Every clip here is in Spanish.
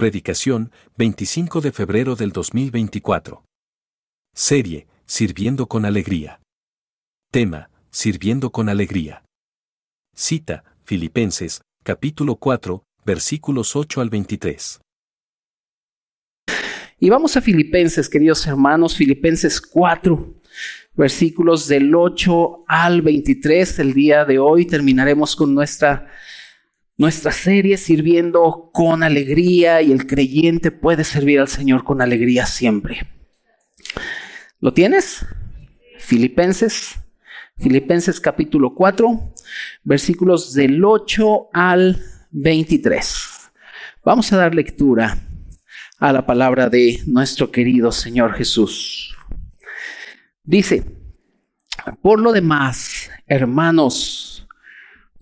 Predicación, 25 de febrero del 2024. Serie, Sirviendo con Alegría. Tema, Sirviendo con Alegría. Cita, Filipenses, capítulo 4, versículos 8 al 23. Y vamos a Filipenses, queridos hermanos, Filipenses 4, versículos del 8 al 23. El día de hoy terminaremos con nuestra, nuestra serie sirviendo con alegría y el creyente puede servir al Señor con alegría siempre. ¿Lo tienes? Filipenses, Filipenses capítulo 4, versículos del 8 al 23. Vamos a dar lectura a la palabra de nuestro querido Señor Jesús. Dice, por lo demás, hermanos,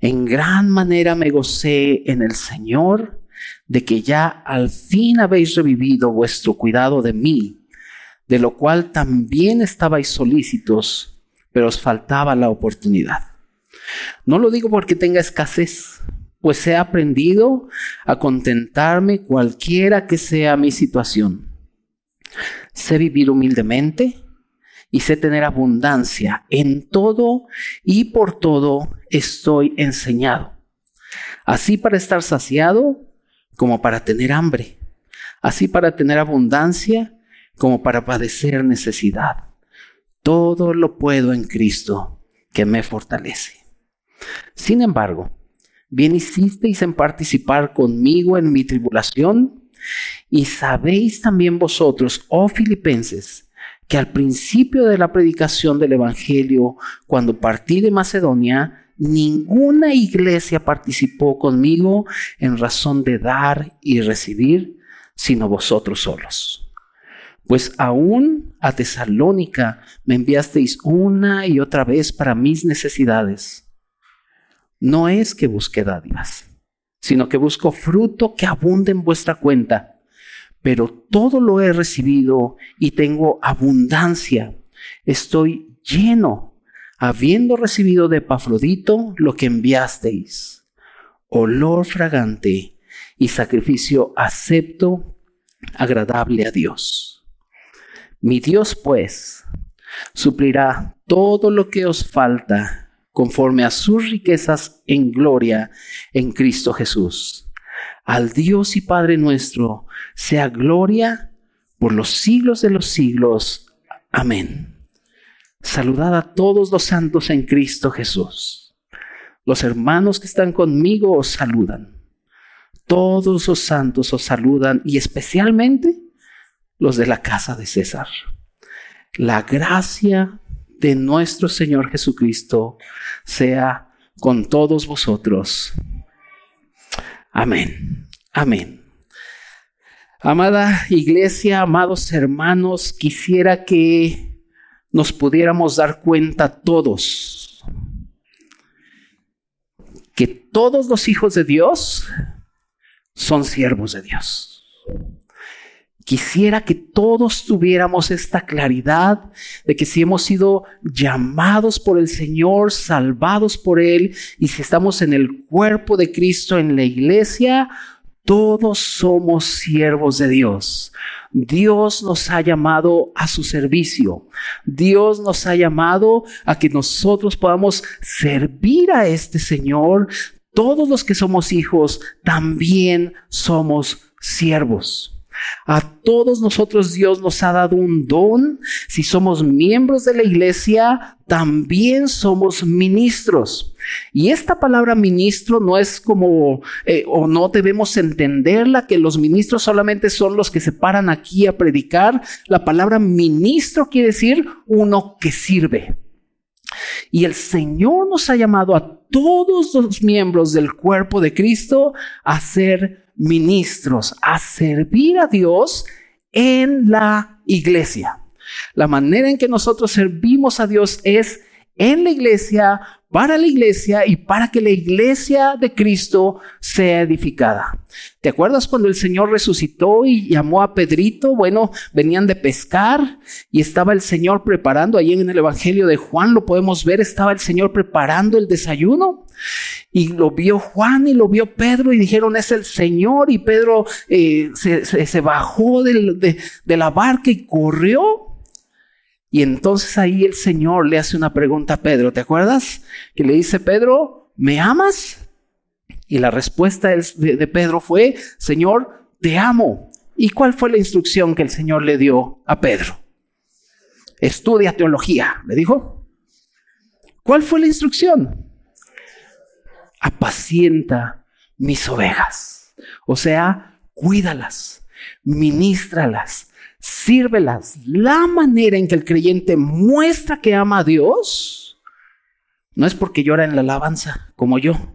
En gran manera me gocé en el Señor de que ya al fin habéis revivido vuestro cuidado de mí, de lo cual también estabais solícitos, pero os faltaba la oportunidad. No lo digo porque tenga escasez, pues he aprendido a contentarme cualquiera que sea mi situación. Sé vivir humildemente y sé tener abundancia. En todo y por todo estoy enseñado. Así para estar saciado como para tener hambre. Así para tener abundancia como para padecer necesidad. Todo lo puedo en Cristo que me fortalece. Sin embargo, Bien hicisteis en participar conmigo en mi tribulación. Y sabéis también vosotros, oh filipenses, que al principio de la predicación del Evangelio, cuando partí de Macedonia, ninguna iglesia participó conmigo en razón de dar y recibir, sino vosotros solos. Pues aún a Tesalónica me enviasteis una y otra vez para mis necesidades no es que busque dádivas, sino que busco fruto que abunde en vuestra cuenta. Pero todo lo he recibido y tengo abundancia. Estoy lleno, habiendo recibido de Epafrodito lo que enviasteis, olor fragante y sacrificio acepto, agradable a Dios. Mi Dios, pues, suplirá todo lo que os falta conforme a sus riquezas en gloria en Cristo Jesús. Al Dios y Padre nuestro sea gloria por los siglos de los siglos. Amén. Saludad a todos los santos en Cristo Jesús. Los hermanos que están conmigo os saludan. Todos los santos os saludan y especialmente los de la casa de César. La gracia de nuestro Señor Jesucristo sea con todos vosotros. Amén. Amén. Amada iglesia, amados hermanos, quisiera que nos pudiéramos dar cuenta todos que todos los hijos de Dios son siervos de Dios. Quisiera que todos tuviéramos esta claridad de que si hemos sido llamados por el Señor, salvados por Él, y si estamos en el cuerpo de Cristo en la iglesia, todos somos siervos de Dios. Dios nos ha llamado a su servicio. Dios nos ha llamado a que nosotros podamos servir a este Señor. Todos los que somos hijos también somos siervos. A todos nosotros Dios nos ha dado un don. Si somos miembros de la iglesia, también somos ministros. Y esta palabra ministro no es como, eh, o no debemos entenderla, que los ministros solamente son los que se paran aquí a predicar. La palabra ministro quiere decir uno que sirve. Y el Señor nos ha llamado a todos los miembros del cuerpo de Cristo a ser ministros, a servir a Dios en la iglesia. La manera en que nosotros servimos a Dios es en la iglesia, para la iglesia y para que la iglesia de Cristo sea edificada. ¿Te acuerdas cuando el Señor resucitó y llamó a Pedrito? Bueno, venían de pescar y estaba el Señor preparando, ahí en el Evangelio de Juan lo podemos ver, estaba el Señor preparando el desayuno y lo vio Juan y lo vio Pedro y dijeron es el Señor y Pedro eh, se, bajó de, de la barca y corrió y entonces ahí el Señor le hace una pregunta a Pedro, ¿te acuerdas? Que le dice, Pedro, ¿me amas? Y la respuesta de Pedro fue, Señor, te amo. ¿Y cuál fue la instrucción que el Señor le dio a Pedro? Estudia teología, le dijo. ¿Cuál fue la instrucción? Apacienta mis ovejas. O sea, cuídalas, ministralas, sírvelas. La manera en que el creyente muestra que ama a Dios no es porque llora en la alabanza, como yo,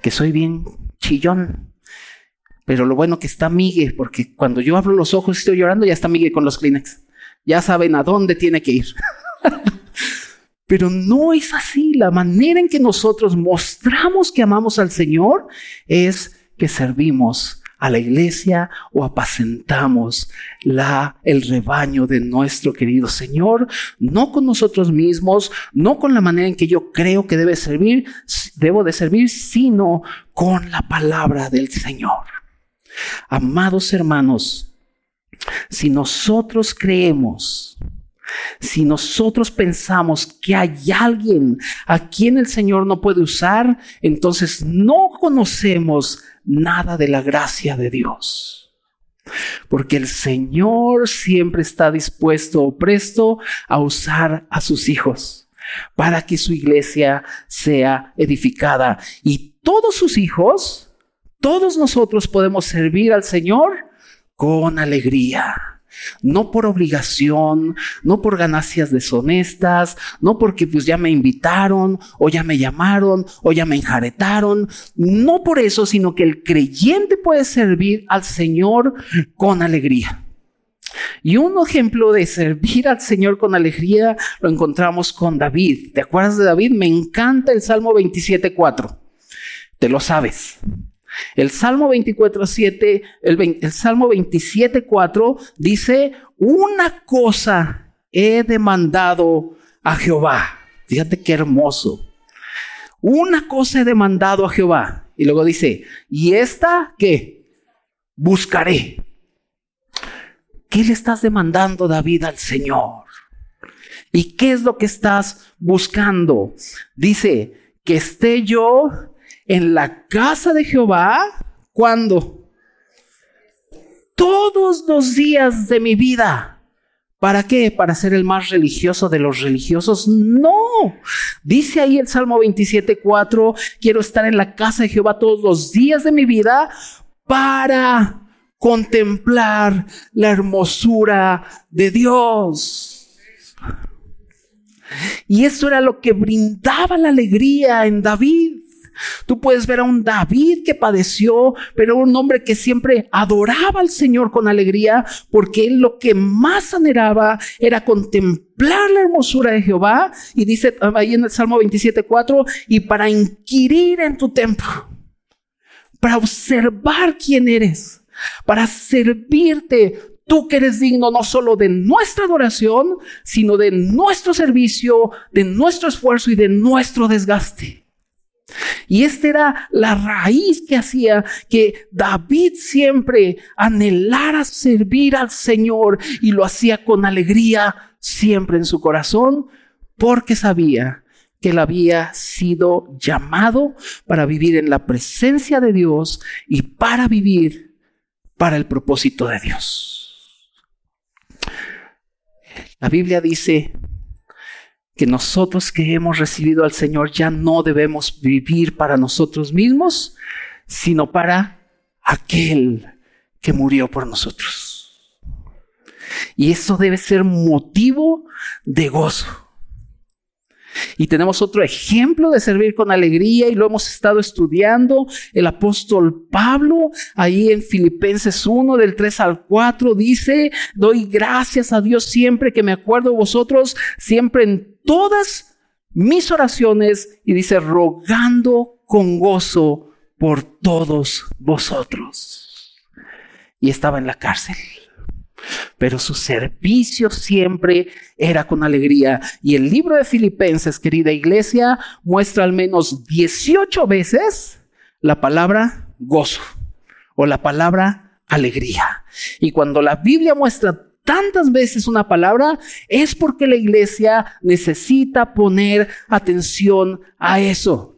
que soy bien chillón. Pero lo bueno que está Migue, porque cuando yo abro los ojos y estoy llorando, ya está Migue con los Kleenex. Ya saben a dónde tiene que ir. Pero no es así. La manera en que nosotros mostramos que amamos al Señor es que servimos a la iglesia o apacentamos la, el rebaño de nuestro querido Señor, no con nosotros mismos, no con la manera en que yo creo que debe servir, debo de servir, sino con la palabra del Señor. Amados hermanos, si nosotros creemos si nosotros pensamos que hay alguien a quien el Señor no puede usar, entonces no conocemos nada de la gracia de Dios. Porque el Señor siempre está dispuesto o presto a usar a sus hijos para que su iglesia sea edificada. Y todos sus hijos, todos nosotros podemos servir al Señor con alegría no por obligación, no por ganancias deshonestas, no porque pues ya me invitaron o ya me llamaron o ya me enjaretaron, no por eso, sino que el creyente puede servir al Señor con alegría. Y un ejemplo de servir al Señor con alegría lo encontramos con David. ¿Te acuerdas de David? Me encanta el Salmo 27.4. Te lo sabes. El Salmo 24, 7, el, Salmo 27, 4 dice, una cosa he demandado a Jehová. Fíjate qué hermoso. Una cosa he demandado a Jehová. Y luego dice, ¿y esta qué? Buscaré. ¿Qué le estás demandando, David, al Señor? ¿Y qué es lo que estás buscando? Dice, que esté yo en la casa de Jehová, ¿cuándo? Todos los días de mi vida. ¿Para qué? ¿Para ser el más religioso de los religiosos? No. Dice ahí el Salmo 27.4, quiero estar en la casa de Jehová todos los días de mi vida para contemplar la hermosura de Dios. Y eso era lo que brindaba la alegría en David. Tú puedes ver a un David que padeció, pero un hombre que siempre adoraba al Señor con alegría, porque él lo que más anhelaba era contemplar la hermosura de Jehová. Y dice ahí en el Salmo 27.4, y para inquirir en tu templo, para observar quién eres, para servirte tú que eres digno no solo de nuestra adoración, sino de nuestro servicio, de nuestro esfuerzo y de nuestro desgaste. Y esta era la raíz que hacía que David siempre anhelara servir al Señor y lo hacía con alegría siempre en su corazón porque sabía que él había sido llamado para vivir en la presencia de Dios y para vivir para el propósito de Dios. La Biblia dice que nosotros que hemos recibido al Señor ya no debemos vivir para nosotros mismos, sino para aquel que murió por nosotros. Y eso debe ser motivo de gozo. Y tenemos otro ejemplo de servir con alegría y lo hemos estado estudiando. El apóstol Pablo, ahí en Filipenses 1, del 3 al 4, dice, doy gracias a Dios siempre que me acuerdo de vosotros, siempre en todas mis oraciones, y dice, rogando con gozo por todos vosotros. Y estaba en la cárcel pero su servicio siempre era con alegría. Y el libro de Filipenses, querida iglesia, muestra al menos 18 veces la palabra gozo o la palabra alegría. Y cuando la Biblia muestra tantas veces una palabra, es porque la iglesia necesita poner atención a eso.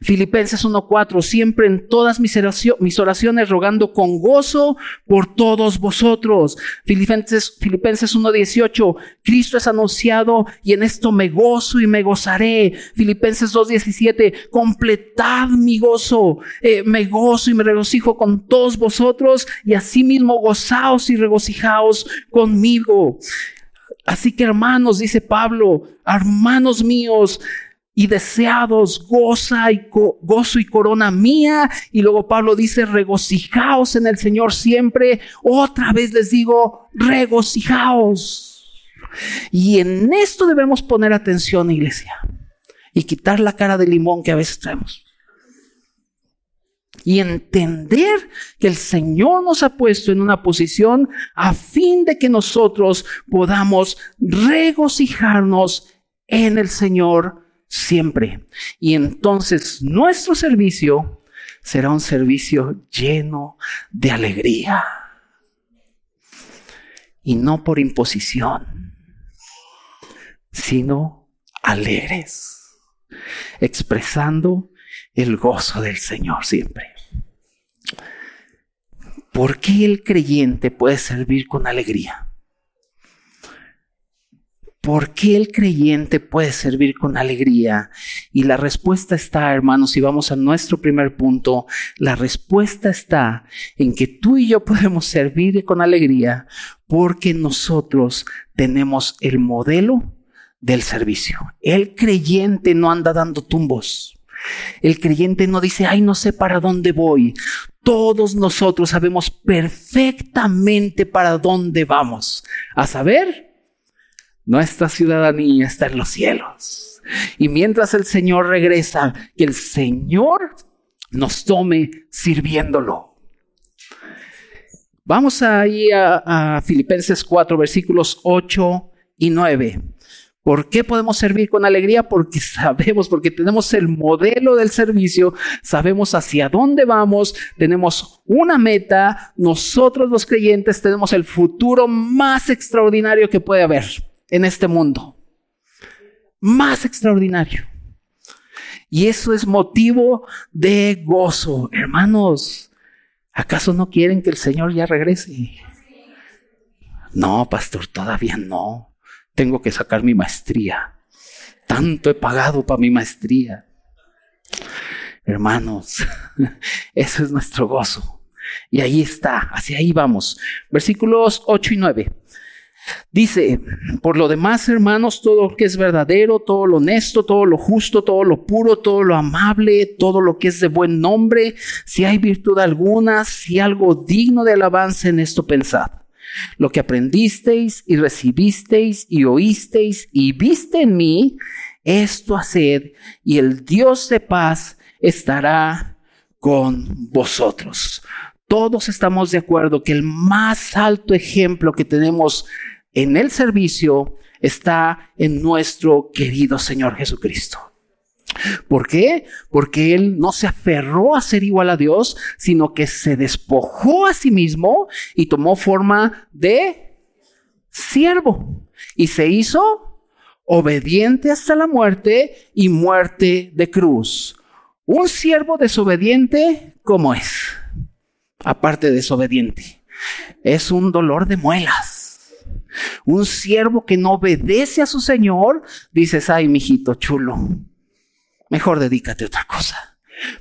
Filipenses 1.4, siempre en todas mis oraciones rogando con gozo por todos vosotros. Filipenses, Filipenses 1.18, Cristo es anunciado y en esto me gozo y me gozaré. Filipenses 2.17, completad mi gozo, eh, me gozo y me regocijo con todos vosotros y asimismo gozaos y regocijaos conmigo. Así que hermanos, dice Pablo, hermanos míos, y deseados, goza y gozo y corona mía. Y luego Pablo dice, regocijaos en el Señor siempre. Otra vez les digo, regocijaos. Y en esto debemos poner atención, iglesia, y quitar la cara de limón que a veces traemos. Y entender que el Señor nos ha puesto en una posición a fin de que nosotros podamos regocijarnos en el Señor siempre. Y entonces nuestro servicio será un servicio lleno de alegría. Y no por imposición, sino alegres, expresando el gozo del Señor siempre. ¿Por qué el creyente puede servir con alegría? ¿Por qué el creyente puede servir con alegría? Y la respuesta está, hermanos, si vamos a nuestro primer punto, la respuesta está en que tú y yo podemos servir con alegría porque nosotros tenemos el modelo del servicio. El creyente no anda dando tumbos. El creyente no dice, ay, no sé para dónde voy. Todos nosotros sabemos perfectamente para dónde vamos. A saber, nuestra ciudadanía está en los cielos. Y mientras el Señor regresa, que el Señor nos tome sirviéndolo. Vamos ahí a, a Filipenses 4, versículos 8 y 9. ¿Por qué podemos servir con alegría? Porque sabemos, porque tenemos el modelo del servicio, sabemos hacia dónde vamos, tenemos una meta, nosotros los creyentes tenemos el futuro más extraordinario que puede haber en este mundo. Más extraordinario. Y eso es motivo de gozo. Hermanos, ¿acaso no quieren que el Señor ya regrese? No, pastor, todavía no. Tengo que sacar mi maestría. Tanto he pagado para mi maestría. Hermanos, eso es nuestro gozo. Y ahí está, hacia ahí vamos. Versículos 8 y 9. Dice, por lo demás, hermanos, todo lo que es verdadero, todo lo honesto, todo lo justo, todo lo puro, todo lo amable, todo lo que es de buen nombre, si hay virtud alguna, si algo digno de alabanza en esto pensad. Lo que aprendisteis y recibisteis y oísteis y viste en mí, esto haced y el Dios de paz estará con vosotros. Todos estamos de acuerdo que el más alto ejemplo que tenemos en el servicio está en nuestro querido Señor Jesucristo. ¿Por qué? Porque Él no se aferró a ser igual a Dios, sino que se despojó a sí mismo y tomó forma de siervo y se hizo obediente hasta la muerte y muerte de cruz. Un siervo desobediente, ¿cómo es? Aparte de desobediente, es un dolor de muelas un siervo que no obedece a su señor, dices, ay, mijito chulo, mejor dedícate a otra cosa.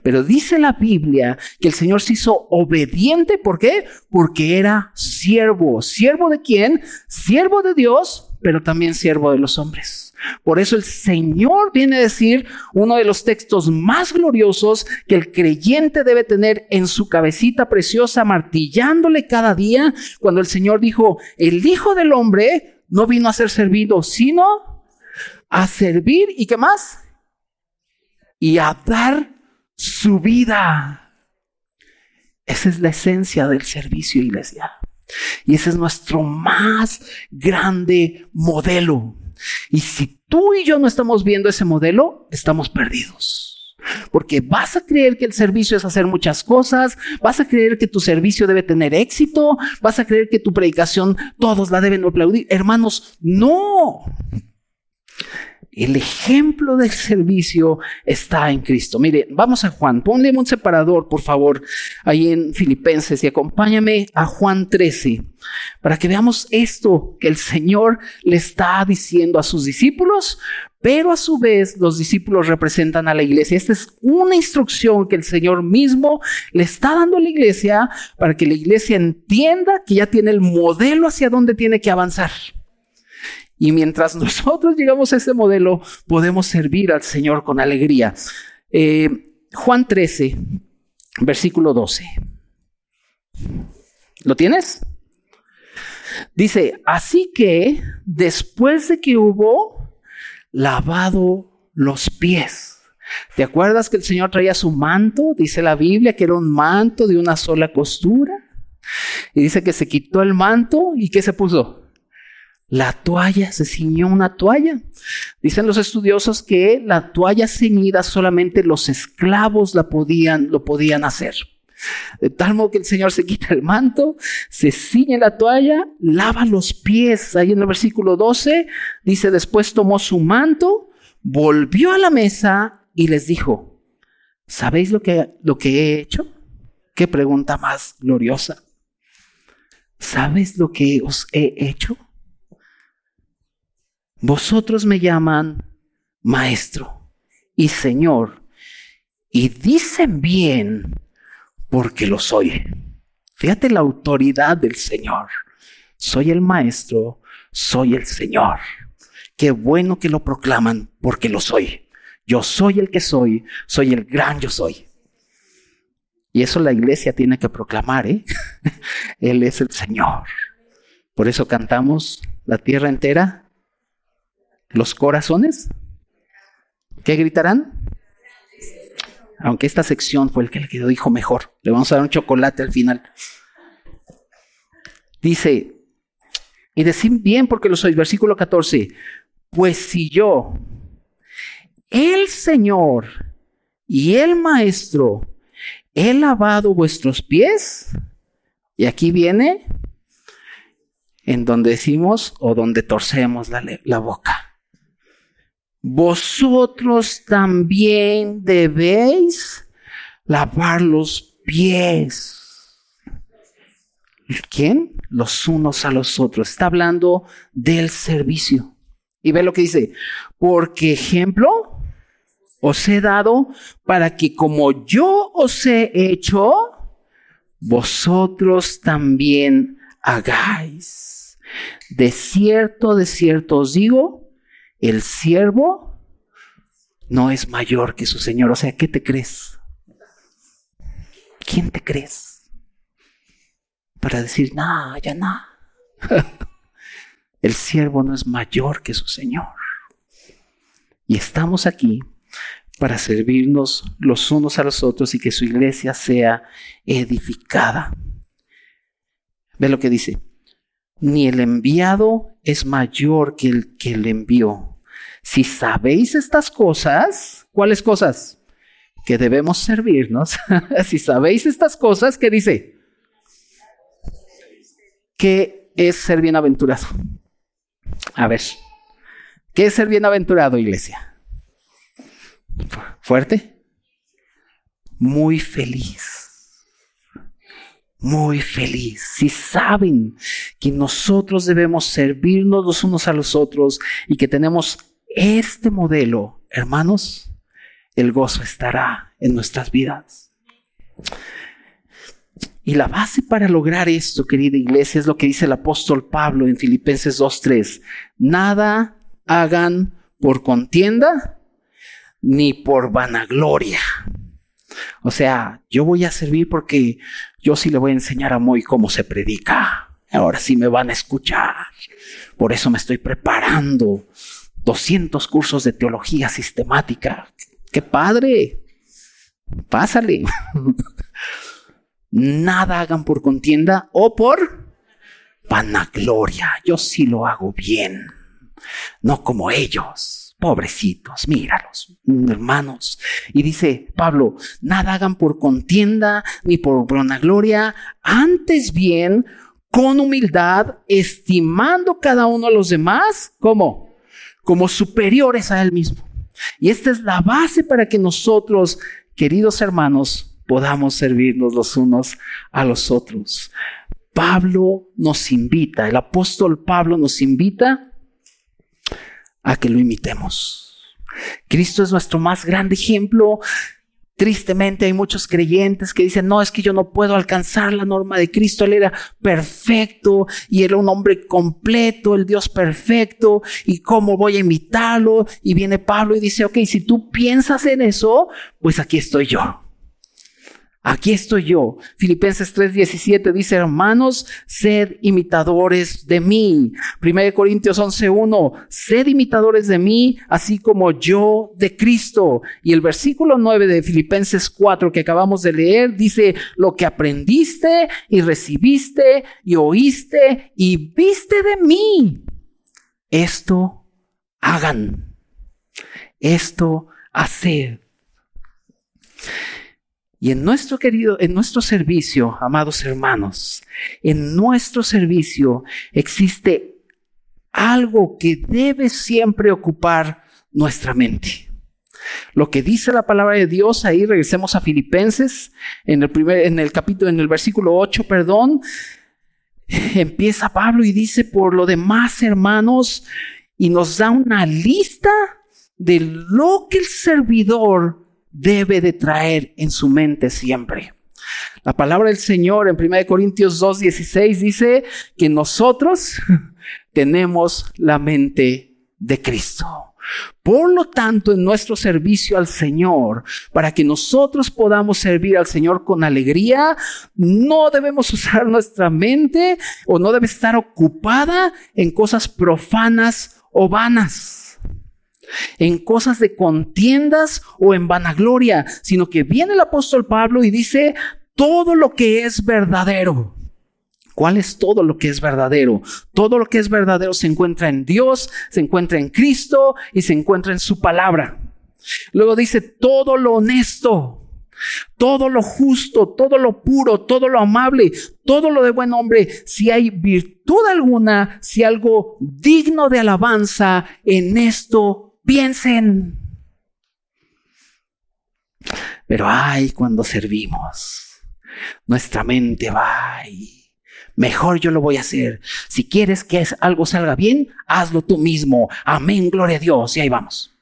Pero dice la Biblia que el Señor se hizo obediente, ¿por qué? Porque era siervo. ¿Siervo de quién? Siervo de Dios, pero también siervo de los hombres. Por eso el Señor viene a decir uno de los textos más gloriosos que el creyente debe tener en su cabecita preciosa, martillándole cada día, cuando el Señor dijo, el Hijo del Hombre no vino a ser servido, sino a servir y qué más? Y a dar su vida. Esa es la esencia del servicio, iglesia. Y ese es nuestro más grande modelo. Y si tú y yo no estamos viendo ese modelo, estamos perdidos. Porque vas a creer que el servicio es hacer muchas cosas, vas a creer que tu servicio debe tener éxito, vas a creer que tu predicación todos la deben aplaudir. Hermanos, no. El ejemplo del servicio está en Cristo. Mire, vamos a Juan. Ponle un separador, por favor, ahí en Filipenses y acompáñame a Juan 13 para que veamos esto que el Señor le está diciendo a sus discípulos, pero a su vez los discípulos representan a la iglesia. Esta es una instrucción que el Señor mismo le está dando a la iglesia para que la iglesia entienda que ya tiene el modelo hacia dónde tiene que avanzar. Y mientras nosotros llegamos a ese modelo, podemos servir al Señor con alegría. Eh, Juan 13, versículo 12. ¿Lo tienes? Dice, así que después de que hubo lavado los pies, ¿te acuerdas que el Señor traía su manto? Dice la Biblia que era un manto de una sola costura. Y dice que se quitó el manto y ¿qué se puso? La toalla, se ciñó una toalla. Dicen los estudiosos que la toalla ceñida solamente los esclavos la podían, lo podían hacer. De tal modo que el Señor se quita el manto, se ciñe la toalla, lava los pies. Ahí en el versículo 12 dice, después tomó su manto, volvió a la mesa y les dijo, ¿sabéis lo que, lo que he hecho? Qué pregunta más gloriosa. ¿Sabes lo que os he hecho? Vosotros me llaman maestro y señor y dicen bien porque lo soy. Fíjate la autoridad del Señor. Soy el maestro, soy el Señor. Qué bueno que lo proclaman porque lo soy. Yo soy el que soy, soy el gran yo soy. Y eso la iglesia tiene que proclamar, ¿eh? Él es el Señor. Por eso cantamos la tierra entera los corazones, ¿qué gritarán? Aunque esta sección fue el que le quedó dijo mejor. Le vamos a dar un chocolate al final. Dice, y decir bien porque lo sois, versículo 14, pues si yo, el Señor y el Maestro, he lavado vuestros pies, y aquí viene en donde decimos o donde torcemos la, la boca vosotros también debéis lavar los pies. ¿Quién? Los unos a los otros. Está hablando del servicio. Y ve lo que dice, porque ejemplo os he dado para que como yo os he hecho, vosotros también hagáis. De cierto, de cierto os digo, el siervo no es mayor que su Señor. O sea, ¿qué te crees? ¿Quién te crees? Para decir, no, ya no. el siervo no es mayor que su Señor. Y estamos aquí para servirnos los unos a los otros y que su iglesia sea edificada. Ve lo que dice. Ni el enviado es mayor que el que le envió. Si sabéis estas cosas, ¿cuáles cosas? Que debemos servirnos. si sabéis estas cosas, ¿qué dice? ¿Qué es ser bienaventurado? A ver, ¿qué es ser bienaventurado, iglesia? ¿Fuerte? Muy feliz muy feliz. Si saben que nosotros debemos servirnos los unos a los otros y que tenemos este modelo, hermanos, el gozo estará en nuestras vidas. Y la base para lograr esto, querida iglesia, es lo que dice el apóstol Pablo en Filipenses 2.3. Nada hagan por contienda ni por vanagloria. O sea, yo voy a servir porque yo sí le voy a enseñar a Moy cómo se predica. Ahora sí me van a escuchar. Por eso me estoy preparando 200 cursos de teología sistemática. ¡Qué padre! Pásale. Nada hagan por contienda o por vanagloria. Yo sí lo hago bien. No como ellos Pobrecitos, míralos, hermanos. Y dice Pablo, nada hagan por contienda ni por vanagloria, antes bien con humildad, estimando cada uno a los demás como como superiores a él mismo. Y esta es la base para que nosotros, queridos hermanos, podamos servirnos los unos a los otros. Pablo nos invita, el apóstol Pablo nos invita a que lo imitemos. Cristo es nuestro más grande ejemplo. Tristemente hay muchos creyentes que dicen, no, es que yo no puedo alcanzar la norma de Cristo. Él era perfecto y era un hombre completo, el Dios perfecto. ¿Y cómo voy a imitarlo? Y viene Pablo y dice, ok, si tú piensas en eso, pues aquí estoy yo. Aquí estoy yo. Filipenses 3:17 dice, hermanos, sed imitadores de mí. 1 Corintios 11:1, sed imitadores de mí, así como yo de Cristo. Y el versículo 9 de Filipenses 4 que acabamos de leer dice, lo que aprendiste y recibiste y oíste y viste de mí, esto hagan. Esto hacer. Y en nuestro querido, en nuestro servicio, amados hermanos, en nuestro servicio existe algo que debe siempre ocupar nuestra mente. Lo que dice la palabra de Dios, ahí regresemos a Filipenses, en el primer, en el capítulo, en el versículo 8, perdón, empieza Pablo y dice, por lo demás, hermanos, y nos da una lista de lo que el servidor debe de traer en su mente siempre. La palabra del Señor en 1 Corintios 2.16 dice que nosotros tenemos la mente de Cristo. Por lo tanto, en nuestro servicio al Señor, para que nosotros podamos servir al Señor con alegría, no debemos usar nuestra mente o no debe estar ocupada en cosas profanas o vanas en cosas de contiendas o en vanagloria, sino que viene el apóstol Pablo y dice todo lo que es verdadero. ¿Cuál es todo lo que es verdadero? Todo lo que es verdadero se encuentra en Dios, se encuentra en Cristo y se encuentra en su palabra. Luego dice todo lo honesto, todo lo justo, todo lo puro, todo lo amable, todo lo de buen hombre, si hay virtud alguna, si algo digno de alabanza, en esto piensen. Pero ay, cuando servimos, nuestra mente va y mejor yo lo voy a hacer. Si quieres que algo salga bien, hazlo tú mismo. Amén, gloria a Dios. Y ahí vamos.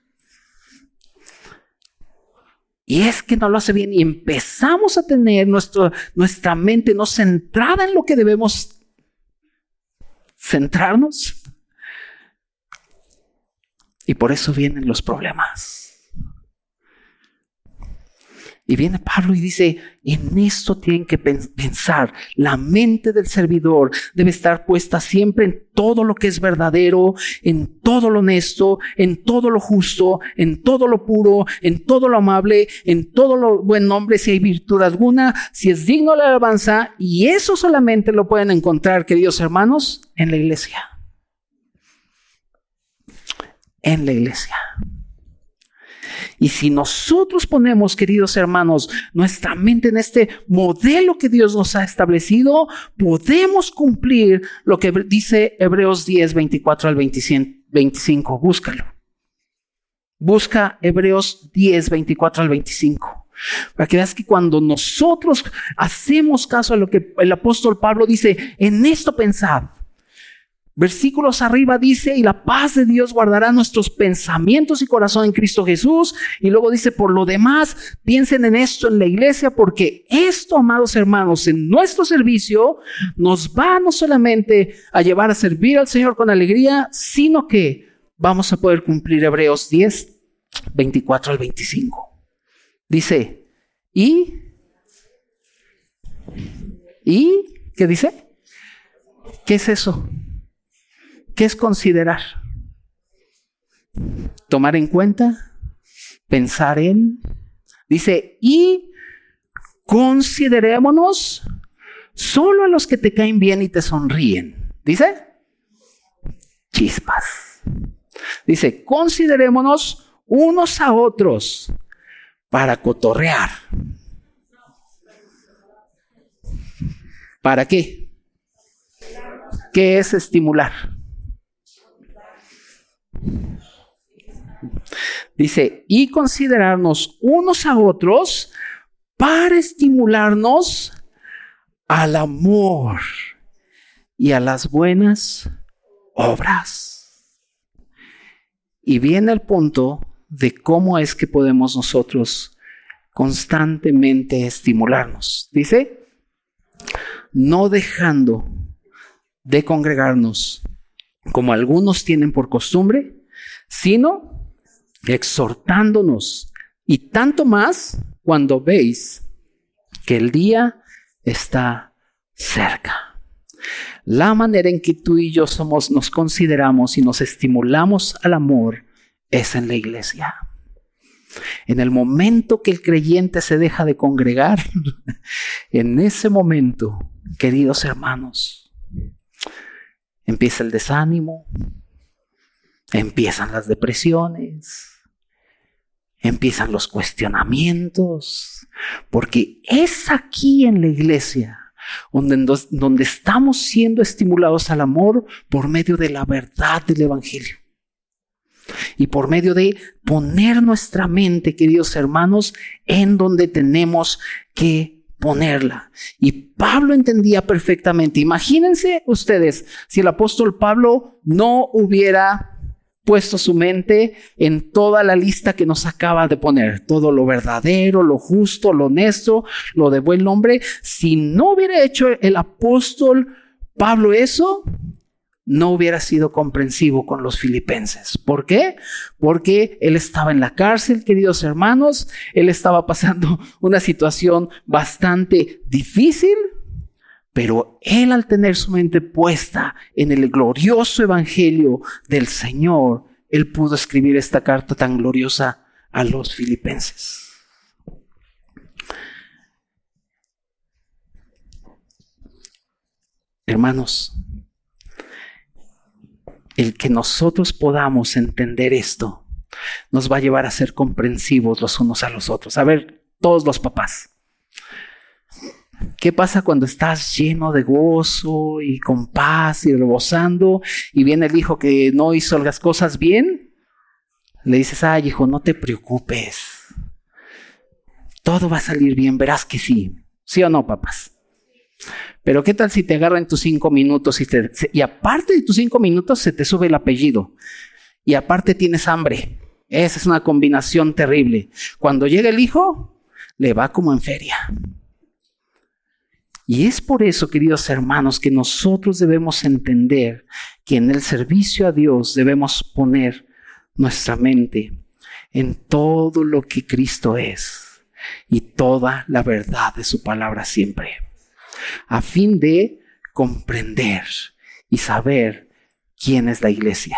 Y es que no lo hace bien y empezamos a tener nuestra mente no centrada en lo que debemos centrarnos, y por eso vienen los problemas. Y viene Pablo y dice, en esto tienen que pensar. La mente del servidor debe estar puesta siempre en todo lo que es verdadero, en todo lo honesto, en todo lo justo, en todo lo puro, en todo lo amable, en todo lo buen nombre, si hay virtud alguna, si es digno la alabanza. Y eso solamente lo pueden encontrar, queridos hermanos, en la iglesia en la iglesia. Y si nosotros ponemos, queridos hermanos, nuestra mente en este modelo que Dios nos ha establecido, podemos cumplir lo que dice Hebreos 10, 24 al 25. Búscalo. Busca Hebreos 10, 24 al 25. Para que veas que cuando nosotros hacemos caso a lo que el apóstol Pablo dice, en esto pensad, Versículos arriba dice, y la paz de Dios guardará nuestros pensamientos y corazón en Cristo Jesús. Y luego dice, por lo demás, piensen en esto en la iglesia, porque esto, amados hermanos, en nuestro servicio nos va no solamente a llevar a servir al Señor con alegría, sino que vamos a poder cumplir Hebreos 10, 24 al 25. Dice, ¿y? ¿Y? ¿Qué dice? ¿Qué es eso? ¿Qué es considerar? Tomar en cuenta, pensar en. Dice, y considerémonos solo a los que te caen bien y te sonríen. Dice, chispas. Dice, considerémonos unos a otros para cotorrear. ¿Para qué? ¿Qué es estimular? Dice, y considerarnos unos a otros para estimularnos al amor y a las buenas obras. Y viene el punto de cómo es que podemos nosotros constantemente estimularnos. Dice, no dejando de congregarnos como algunos tienen por costumbre, sino exhortándonos y tanto más cuando veis que el día está cerca. La manera en que tú y yo somos, nos consideramos y nos estimulamos al amor es en la iglesia. En el momento que el creyente se deja de congregar, en ese momento, queridos hermanos, empieza el desánimo, empiezan las depresiones, empiezan los cuestionamientos, porque es aquí en la iglesia donde, donde estamos siendo estimulados al amor por medio de la verdad del Evangelio. Y por medio de poner nuestra mente, queridos hermanos, en donde tenemos que ponerla. Y Pablo entendía perfectamente. Imagínense ustedes si el apóstol Pablo no hubiera puesto su mente en toda la lista que nos acaba de poner, todo lo verdadero, lo justo, lo honesto, lo de buen nombre. Si no hubiera hecho el apóstol Pablo eso, no hubiera sido comprensivo con los filipenses. ¿Por qué? Porque él estaba en la cárcel, queridos hermanos, él estaba pasando una situación bastante difícil, pero él al tener su mente puesta en el glorioso evangelio del Señor, él pudo escribir esta carta tan gloriosa a los filipenses. Hermanos, el que nosotros podamos entender esto nos va a llevar a ser comprensivos los unos a los otros. A ver, todos los papás. ¿Qué pasa cuando estás lleno de gozo y con paz y rebosando y viene el hijo que no hizo las cosas bien? Le dices, ay hijo, no te preocupes. Todo va a salir bien, verás que sí. ¿Sí o no, papás? Pero ¿qué tal si te agarran tus cinco minutos y, y aparte de tus cinco minutos se te sube el apellido? Y aparte tienes hambre. Esa es una combinación terrible. Cuando llega el hijo, le va como en feria. Y es por eso, queridos hermanos, que nosotros debemos entender que en el servicio a Dios debemos poner nuestra mente en todo lo que Cristo es y toda la verdad de su palabra siempre, a fin de comprender y saber quién es la iglesia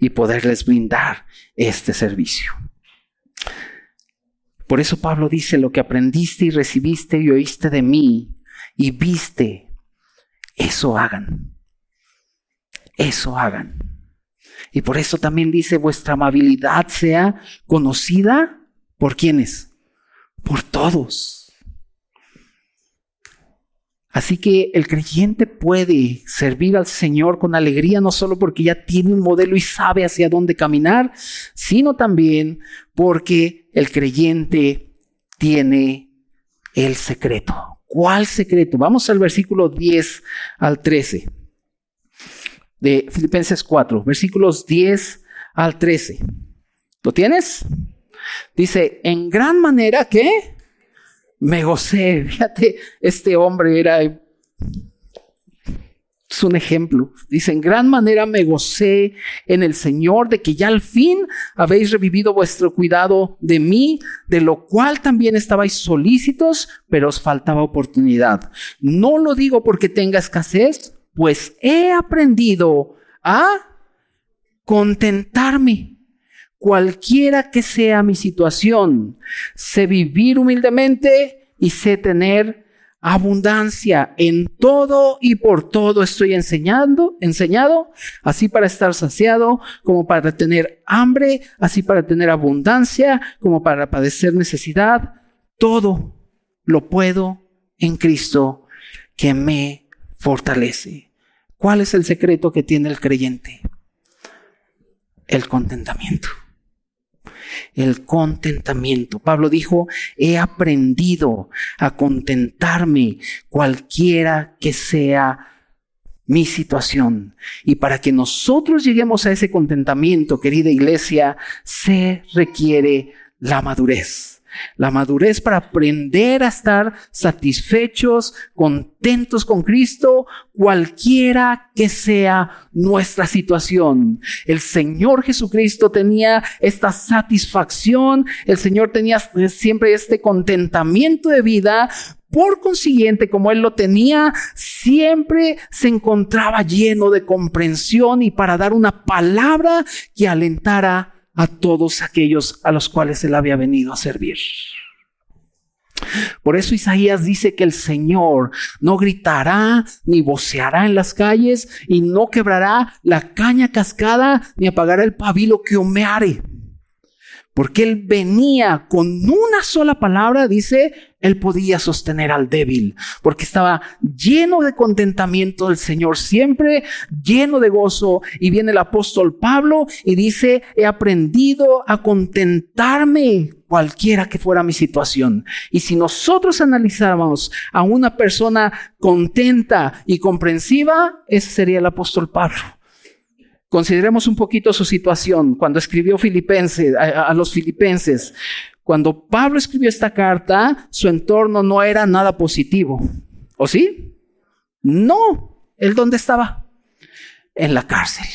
y poderles brindar este servicio. Por eso Pablo dice, lo que aprendiste y recibiste y oíste de mí y viste, eso hagan. Eso hagan. Y por eso también dice, vuestra amabilidad sea conocida por quienes? Por todos. Así que el creyente puede servir al Señor con alegría, no solo porque ya tiene un modelo y sabe hacia dónde caminar, sino también porque el creyente tiene el secreto. ¿Cuál secreto? Vamos al versículo 10 al 13 de Filipenses 4, versículos 10 al 13. ¿Lo tienes? Dice, en gran manera que me gocé. Fíjate, este hombre era Es un ejemplo. Dice, en gran manera me gocé en el Señor de que ya al fin habéis revivido vuestro cuidado de mí, de lo cual también estabais solícitos, pero os faltaba oportunidad. No lo digo porque tenga escasez, pues he aprendido a contentarme cualquiera que sea mi situación. Sé vivir humildemente y sé tener abundancia en todo y por todo estoy enseñando, enseñado, así para estar saciado, como para tener hambre, así para tener abundancia, como para padecer necesidad. Todo lo puedo en Cristo que me fortalece. ¿Cuál es el secreto que tiene el creyente? El contentamiento el contentamiento. Pablo dijo, he aprendido a contentarme cualquiera que sea mi situación. Y para que nosotros lleguemos a ese contentamiento, querida iglesia, se requiere la madurez. La madurez para aprender a estar satisfechos, contentos con Cristo, cualquiera que sea nuestra situación. El Señor Jesucristo tenía esta satisfacción, el Señor tenía siempre este contentamiento de vida. Por consiguiente, como Él lo tenía, siempre se encontraba lleno de comprensión y para dar una palabra que alentara a todos aquellos a los cuales él había venido a servir. Por eso Isaías dice que el Señor no gritará ni voceará en las calles y no quebrará la caña cascada ni apagará el pabilo que humeare. Porque él venía con una sola palabra, dice, él podía sostener al débil, porque estaba lleno de contentamiento del Señor, siempre lleno de gozo. Y viene el apóstol Pablo y dice, he aprendido a contentarme cualquiera que fuera mi situación. Y si nosotros analizáramos a una persona contenta y comprensiva, ese sería el apóstol Pablo. Consideremos un poquito su situación cuando escribió Filipenses, a, los filipenses. Cuando Pablo escribió esta carta, su entorno no era nada positivo. ¿O sí? No. ¿Él dónde estaba? En la cárcel.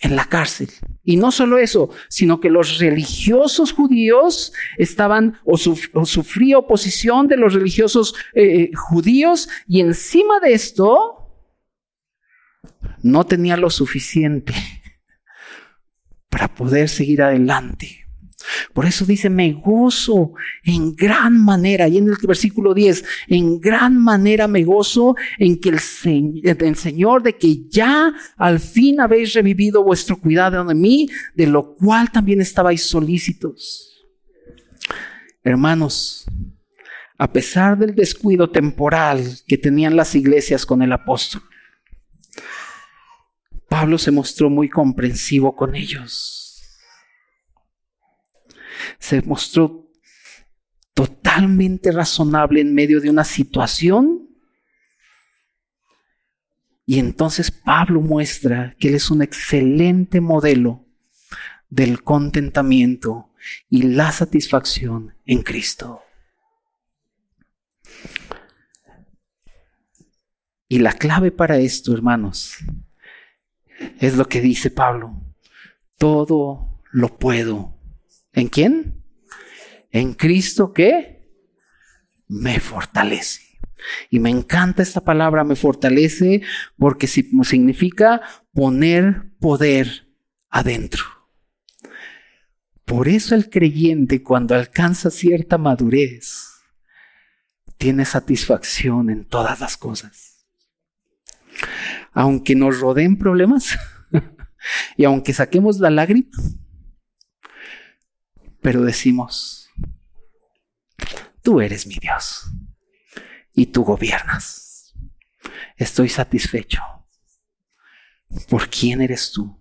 En la cárcel. Y no solo eso, sino que los religiosos judíos estaban o, sufría oposición de los religiosos eh, judíos y encima de esto no tenía lo suficiente para poder seguir adelante. Por eso dice, me gozo en gran manera, y en el versículo 10, en gran manera me gozo en que el, el, Señor, de que ya al fin habéis revivido vuestro cuidado de mí, de lo cual también estabais solícitos. Hermanos, a pesar del descuido temporal que tenían las iglesias con el apóstol, Pablo se mostró muy comprensivo con ellos. Se mostró totalmente razonable en medio de una situación. Y entonces Pablo muestra que él es un excelente modelo del contentamiento y la satisfacción en Cristo. Y la clave para esto, hermanos, es lo que dice Pablo. Todo lo puedo. ¿En quién? En Cristo que me fortalece. Y me encanta esta palabra, me fortalece, porque significa poner poder adentro. Por eso el creyente cuando alcanza cierta madurez tiene satisfacción en todas las cosas aunque nos rodeen problemas y aunque saquemos la lágrima, pero decimos, tú eres mi Dios y tú gobiernas. Estoy satisfecho por quién eres tú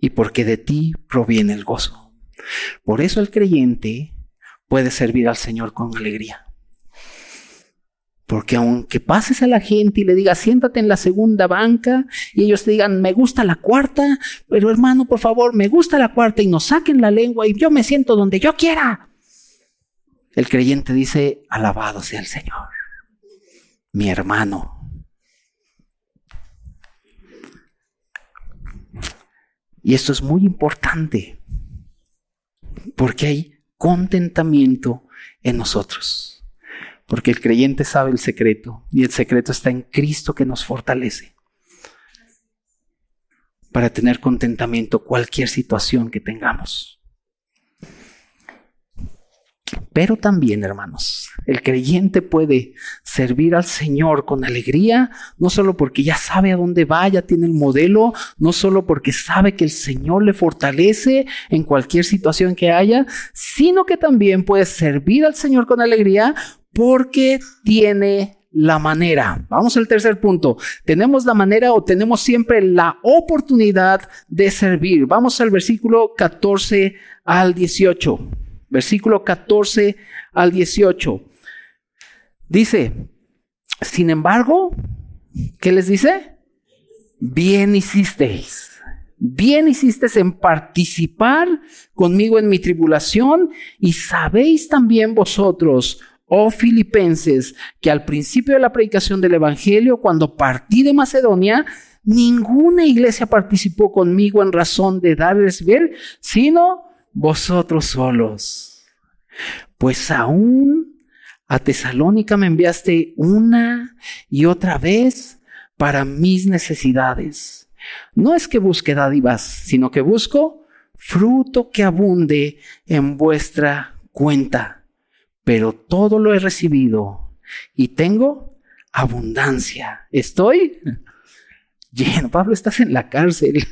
y porque de ti proviene el gozo. Por eso el creyente puede servir al Señor con alegría. Porque aunque pases a la gente y le digas, siéntate en la segunda banca, y ellos te digan, me gusta la cuarta, pero hermano, por favor, me gusta la cuarta, y nos saquen la lengua y yo me siento donde yo quiera. El creyente dice, alabado sea el Señor, mi hermano. Y esto es muy importante, porque hay contentamiento en nosotros. Porque el creyente sabe el secreto y el secreto está en Cristo que nos fortalece para tener contentamiento cualquier situación que tengamos. Pero también, hermanos, el creyente puede servir al Señor con alegría, no solo porque ya sabe a dónde va, ya tiene el modelo, no solo porque sabe que el Señor le fortalece en cualquier situación que haya, sino que también puede servir al Señor con alegría porque tiene la manera. Vamos al tercer punto. Tenemos la manera o tenemos siempre la oportunidad de servir. Vamos al versículo 14 al 18 versículo 14 al 18. Dice, sin embargo, ¿qué les dice? Bien hicisteis. Bien hicisteis en participar conmigo en mi tribulación y sabéis también vosotros, oh filipenses, que al principio de la predicación del Evangelio, cuando partí de Macedonia, ninguna iglesia participó conmigo en razón de darles bien, sino vosotros solos. Pues aún a Tesalónica me enviaste una y otra vez para mis necesidades. No es que busque dádivas, sino que busco fruto que abunde en vuestra cuenta. Pero todo lo he recibido y tengo abundancia. Estoy lleno. Pablo, estás en la cárcel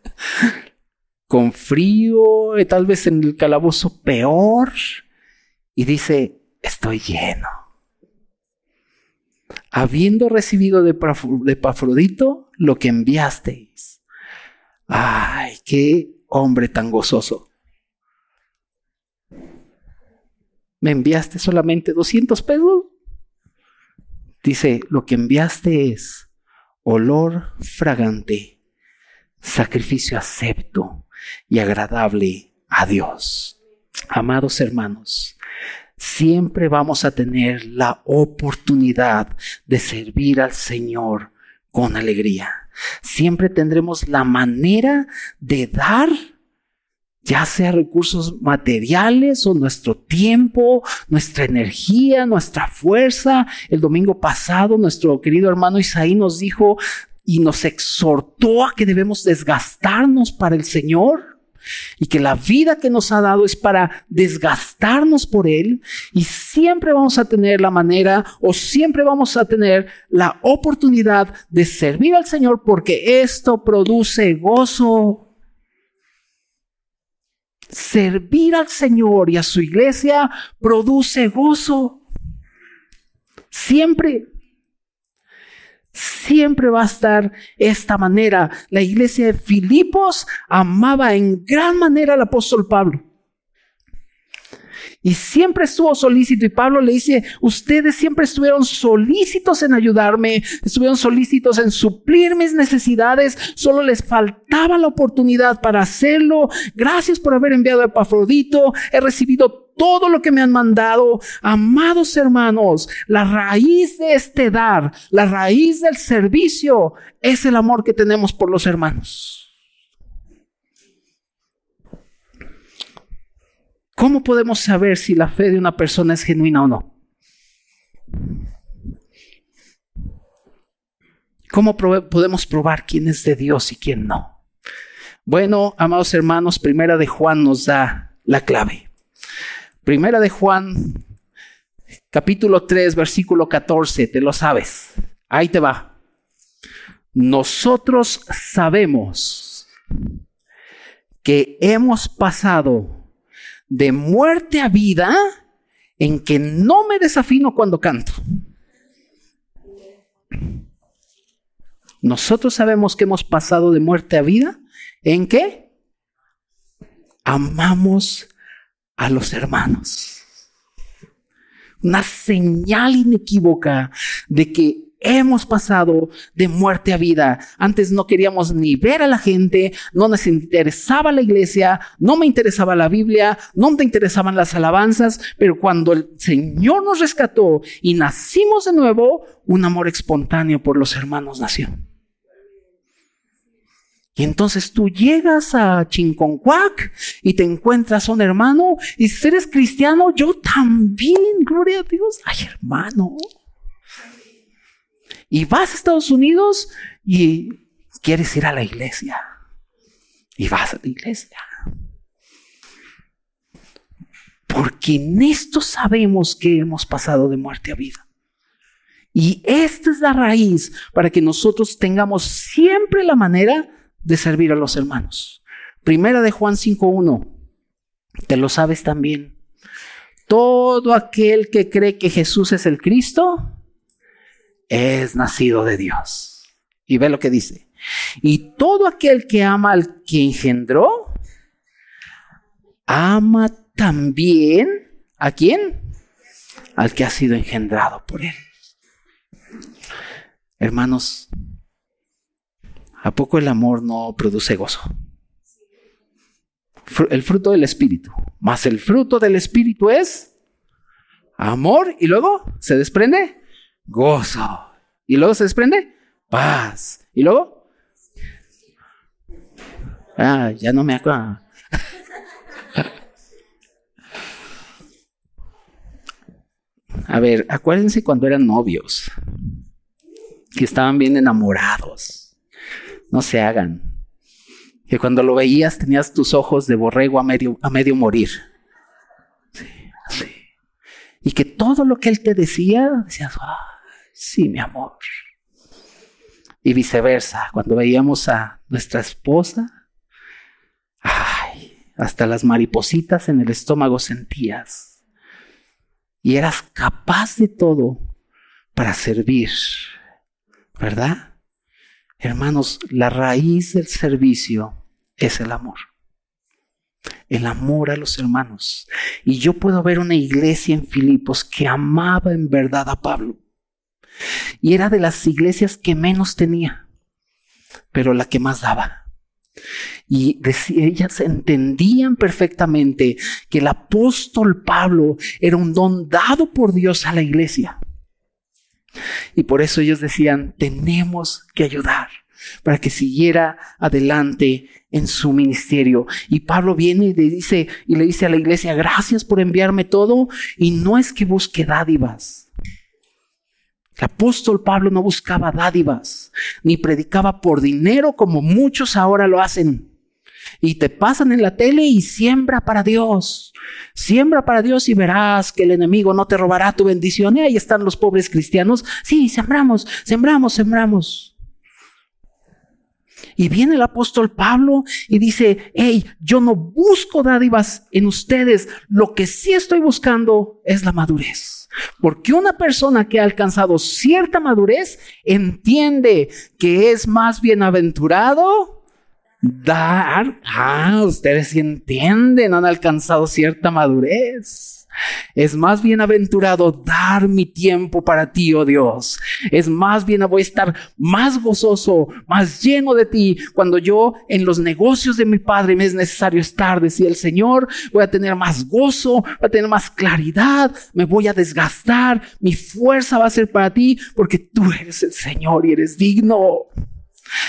con frío, eh, tal vez en el calabozo peor, y dice, estoy lleno. Habiendo recibido de, Pafrodito lo que enviasteis. Ay, qué hombre tan gozoso. ¿Me enviaste solamente 200 pesos? Dice, lo que enviaste es olor fragante, sacrificio acepto, y agradable a Dios. Amados hermanos, siempre vamos a tener la oportunidad de servir al Señor con alegría. Siempre tendremos la manera de dar, ya sea recursos materiales o nuestro tiempo, nuestra energía, nuestra fuerza. El domingo pasado nuestro querido hermano Isaí nos dijo, y nos exhortó a que debemos desgastarnos para el Señor y que la vida que nos ha dado es para desgastarnos por Él y siempre vamos a tener la manera o siempre vamos a tener la oportunidad de servir al Señor porque esto produce gozo. Servir al Señor y a su iglesia produce gozo. Siempre siempre va a estar esta manera. La iglesia de Filipos amaba en gran manera al apóstol Pablo. Y siempre estuvo solícito. Y Pablo le dice, ustedes siempre estuvieron solícitos en ayudarme, estuvieron solícitos en suplir mis necesidades, solo les faltaba la oportunidad para hacerlo. Gracias por haber enviado a Epafrodito, he recibido todo lo que me han mandado. Amados hermanos, la raíz de este dar, la raíz del servicio es el amor que tenemos por los hermanos. ¿Cómo podemos saber si la fe de una persona es genuina o no? ¿Cómo podemos probar quién es de Dios y quién no? Bueno, amados hermanos, Primera de Juan nos da la clave. Primera de Juan, capítulo 3, versículo 14, te lo sabes. Ahí te va. Nosotros sabemos que hemos pasado de muerte a vida en que no me desafino cuando canto. Nosotros sabemos que hemos pasado de muerte a vida en que amamos a los hermanos. Una señal inequívoca de que Hemos pasado de muerte a vida. Antes no queríamos ni ver a la gente, no nos interesaba la iglesia, no me interesaba la Biblia, no me interesaban las alabanzas, pero cuando el Señor nos rescató y nacimos de nuevo, un amor espontáneo por los hermanos nació. Y entonces tú llegas a Chinconcuac y te encuentras a un hermano y si eres cristiano, yo también, gloria a Dios. Ay, hermano. Y vas a Estados Unidos y quieres ir a la iglesia. Y vas a la iglesia. Porque en esto sabemos que hemos pasado de muerte a vida. Y esta es la raíz para que nosotros tengamos siempre la manera de servir a los hermanos. Primera de Juan 5.1. Te lo sabes también. Todo aquel que cree que Jesús es el Cristo es nacido de Dios. Y ve lo que dice. Y todo aquel que ama al que engendró, ama también a quién? Al que ha sido engendrado por él. Hermanos, ¿a poco el amor no produce gozo? El fruto del Espíritu. Más el fruto del Espíritu es amor y luego se desprende gozo. Y luego se desprende paz. Y luego... Ah, ya no me acuerdo. A ver, acuérdense cuando eran novios que estaban bien enamorados. No se hagan. Que cuando lo veías tenías tus ojos de borrego a medio, a medio morir. Sí, sí. Y que todo lo que él te decía, decías, sí, mi amor. Y viceversa, cuando veíamos a nuestra esposa, ay, hasta las maripositas en el estómago sentías. Y eras capaz de todo para servir ¿verdad? Hermanos, la raíz del servicio es el amor. El amor a los hermanos. Y yo puedo ver una iglesia en Filipos que amaba en verdad a Pablo. Y era de las iglesias que menos tenía, pero la que más daba. Y ellas entendían perfectamente que el apóstol Pablo era un don dado por Dios a la iglesia. Y por eso ellos decían, tenemos que ayudar para que siguiera adelante en su ministerio. Y Pablo viene y le dice, y le dice a la iglesia, gracias por enviarme todo. Y no es que busque dádivas. El apóstol Pablo no buscaba dádivas, ni predicaba por dinero como muchos ahora lo hacen y te pasan en la tele y siembra para Dios. Siembra para Dios y verás que el enemigo no te robará tu bendición. Y ahí están los pobres cristianos. Sí, sembramos, sembramos, sembramos. Y viene el apóstol Pablo y dice, hey, yo no busco dádivas en ustedes, lo que sí estoy buscando es la madurez. Porque una persona que ha alcanzado cierta madurez entiende que es más bienaventurado dar, ah, ustedes entienden, han alcanzado cierta madurez. Es más bienaventurado dar mi tiempo para ti, oh Dios. Es más bien voy a estar más gozoso, más lleno de ti cuando yo en los negocios de mi Padre me es necesario estar, decía el Señor. Voy a tener más gozo, voy a tener más claridad, me voy a desgastar, mi fuerza va a ser para ti porque tú eres el Señor y eres digno.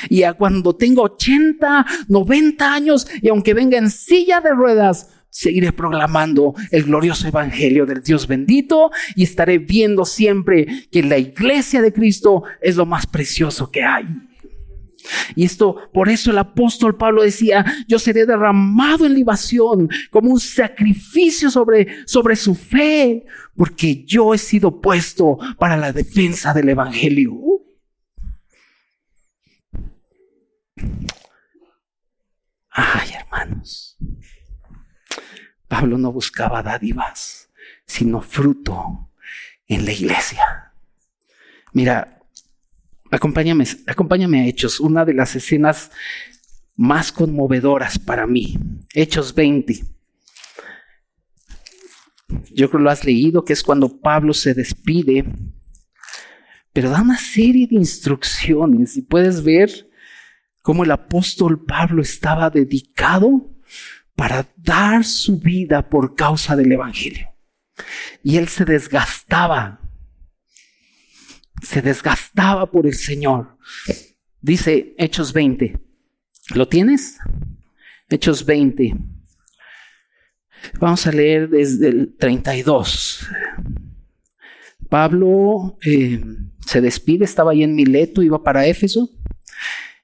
Y a cuando tenga 80, 90 años y aunque venga en silla de ruedas, seguiré proclamando el glorioso evangelio del Dios bendito y estaré viendo siempre que la iglesia de Cristo es lo más precioso que hay. Y esto, por eso el apóstol Pablo decía, yo seré derramado en libación como un sacrificio sobre, sobre su fe, porque yo he sido puesto para la defensa del evangelio. Ay, hermanos. Pablo no buscaba dádivas, sino fruto en la iglesia. Mira, acompáñame, acompáñame a Hechos, una de las escenas más conmovedoras para mí. Hechos 20. Yo creo que lo has leído, que es cuando Pablo se despide, pero da una serie de instrucciones y puedes ver cómo el apóstol Pablo estaba dedicado para dar su vida por causa del Evangelio. Y él se desgastaba, se desgastaba por el Señor. Dice Hechos 20, ¿Lo tienes? Hechos 20. Vamos a leer desde el 32. Pablo eh, se despide, estaba ahí en Mileto, iba para Éfeso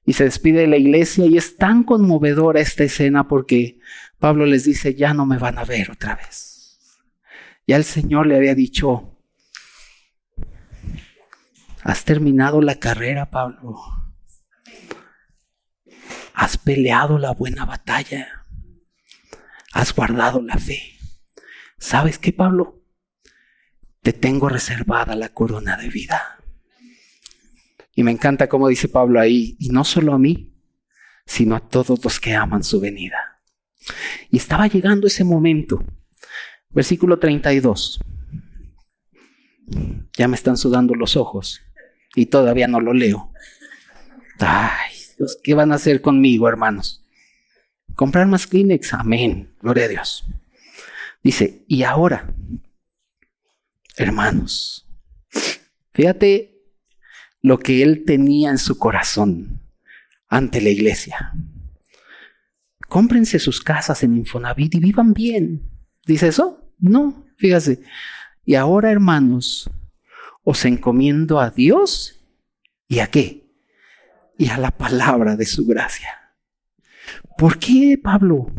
y se despide de la iglesia y es tan conmovedora esta escena porque Pablo les dice, ya no me van a ver otra vez. Ya el Señor le había dicho, has terminado la carrera, Pablo. Has peleado la buena batalla. Has guardado la fe. ¿Sabes qué, Pablo? Te tengo reservada la corona de vida. Y me encanta cómo dice Pablo ahí, y no solo a mí, sino a todos los que aman su venida. Y estaba llegando ese momento. Versículo 32. Ya me están sudando los ojos y todavía no lo leo. Ay, Dios, ¿qué van a hacer conmigo, hermanos? Comprar más Kleenex. Amén. Gloria a Dios. Dice, y ahora, hermanos, fíjate lo que él tenía en su corazón ante la iglesia. Cómprense sus casas en Infonavit y vivan bien. ¿Dice eso? No, fíjese. Y ahora, hermanos, os encomiendo a Dios y a qué? Y a la palabra de su gracia. ¿Por qué, Pablo?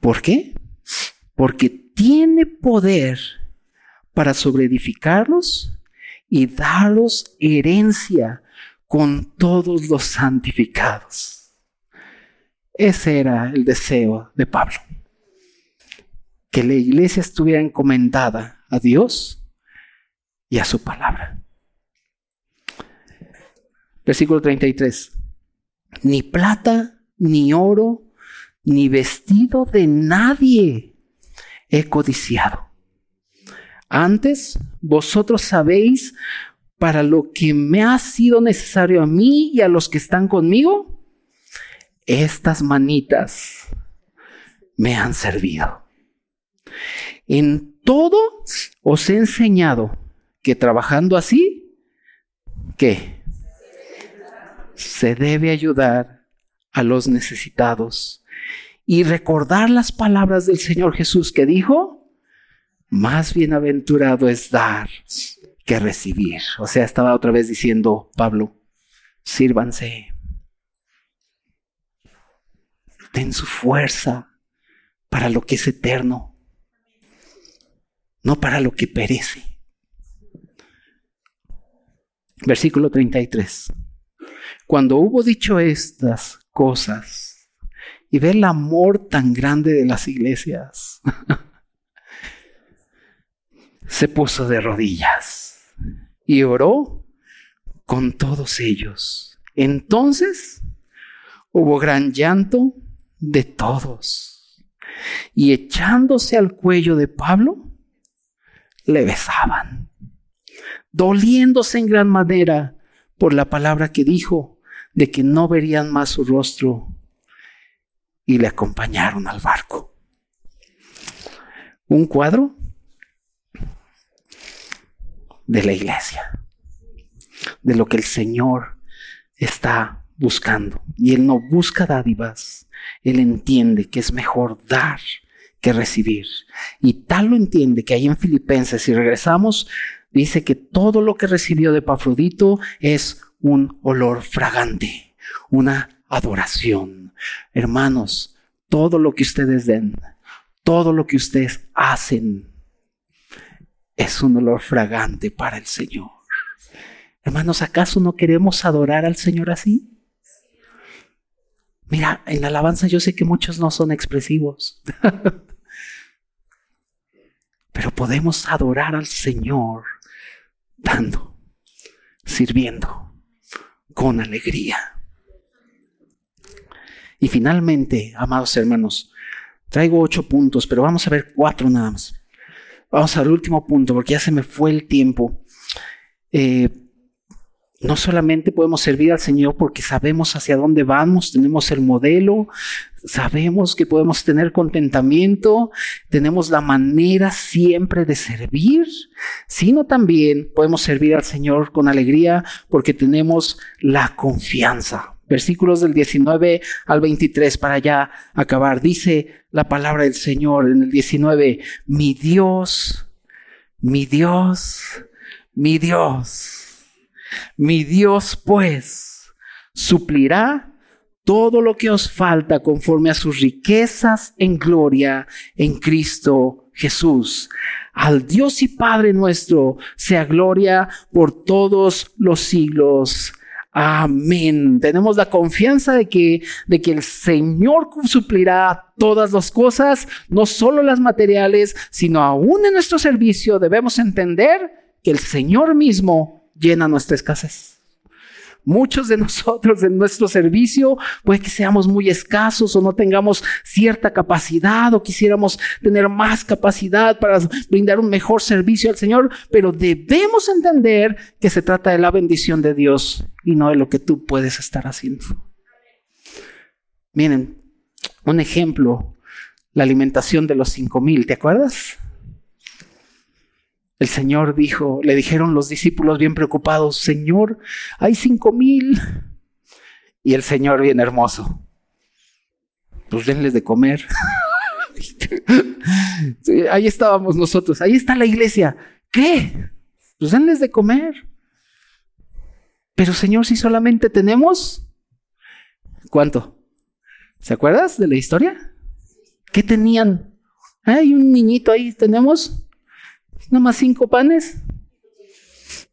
¿Por qué? Porque tiene poder para sobreedificarlos y daros herencia con todos los santificados. Ese era el deseo de Pablo. Que la iglesia estuviera encomendada a Dios y a su palabra. Versículo 33. Ni plata, ni oro, ni vestido de nadie he codiciado antes, vosotros sabéis para lo que me ha sido necesario a mí y a los que están conmigo, estas manitas me han servido. En todo os he enseñado que trabajando así, ¿qué? Se debe ayudar a los necesitados y recordar las palabras del Señor Jesús que dijo, más bienaventurado es dar que recibir. O sea, estaba otra vez diciendo Pablo, sírvanse. Den su fuerza para lo que es eterno, no para lo que perece. Versículo 33. Cuando hubo dicho estas cosas y ve el amor tan grande de las iglesias, se puso de rodillas y oró con todos ellos. Entonces hubo gran llanto de todos. Y echándose al cuello de Pablo, le besaban, doliéndose en gran manera por la palabra que dijo de que no verían más su rostro, y le acompañaron al barco. Un cuadro de la iglesia, de lo que el Señor está buscando. Y Él no busca dádivas, Él entiende que es mejor dar que recibir. Y tal lo entiende que ahí en Filipenses, si regresamos, dice que todo lo que recibió de Pafrodito es un olor fragante, una adoración. Hermanos, todo lo que ustedes den, todo lo que ustedes hacen, es un olor fragante para el Señor. Hermanos, ¿acaso no queremos adorar al Señor así? Mira, en la alabanza yo sé que muchos no son expresivos, pero podemos adorar al Señor dando, sirviendo, con alegría. Y finalmente, amados hermanos, traigo ocho puntos, pero vamos a ver cuatro nada más. Vamos al último punto, porque ya se me fue el tiempo. Eh, no solamente podemos servir al Señor porque sabemos hacia dónde vamos, tenemos el modelo, sabemos que podemos tener contentamiento, tenemos la manera siempre de servir, sino también podemos servir al Señor con alegría porque tenemos la confianza versículos del 19 al 23 para ya acabar. Dice la palabra del Señor en el 19, mi Dios, mi Dios, mi Dios, mi Dios pues suplirá todo lo que os falta conforme a sus riquezas en gloria en Cristo Jesús. Al Dios y Padre nuestro sea gloria por todos los siglos. Amén. Tenemos la confianza de que, de que el Señor suplirá todas las cosas, no solo las materiales, sino aún en nuestro servicio debemos entender que el Señor mismo llena nuestra escasez. Muchos de nosotros en nuestro servicio puede que seamos muy escasos o no tengamos cierta capacidad o quisiéramos tener más capacidad para brindar un mejor servicio al Señor, pero debemos entender que se trata de la bendición de Dios y no de lo que tú puedes estar haciendo. Miren, un ejemplo, la alimentación de los cinco mil, ¿te acuerdas? El Señor dijo, le dijeron los discípulos bien preocupados, Señor, hay cinco mil. Y el Señor bien hermoso, pues denles de comer. ahí estábamos nosotros, ahí está la iglesia. ¿Qué? Pues denles de comer. Pero Señor, si solamente tenemos, ¿cuánto? ¿Se acuerdas de la historia? ¿Qué tenían? Hay un niñito ahí, tenemos nada más cinco panes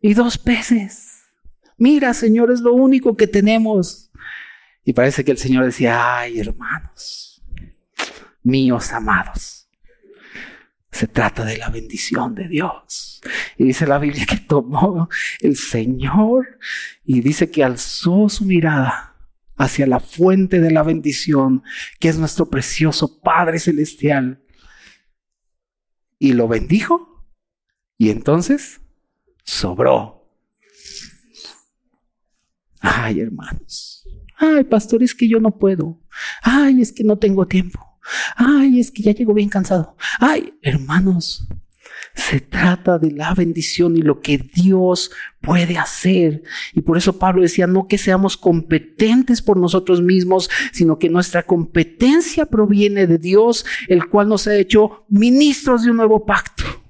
y dos peces. Mira, Señor, es lo único que tenemos. Y parece que el Señor decía, ay, hermanos, míos amados, se trata de la bendición de Dios. Y dice la Biblia que tomó el Señor y dice que alzó su mirada hacia la fuente de la bendición, que es nuestro precioso Padre Celestial. Y lo bendijo y entonces sobró. Ay, hermanos. Ay, pastor, es que yo no puedo. Ay, es que no tengo tiempo. Ay, es que ya llego bien cansado. Ay, hermanos, se trata de la bendición y lo que Dios puede hacer. Y por eso Pablo decía, no que seamos competentes por nosotros mismos, sino que nuestra competencia proviene de Dios, el cual nos ha hecho ministros de un nuevo pacto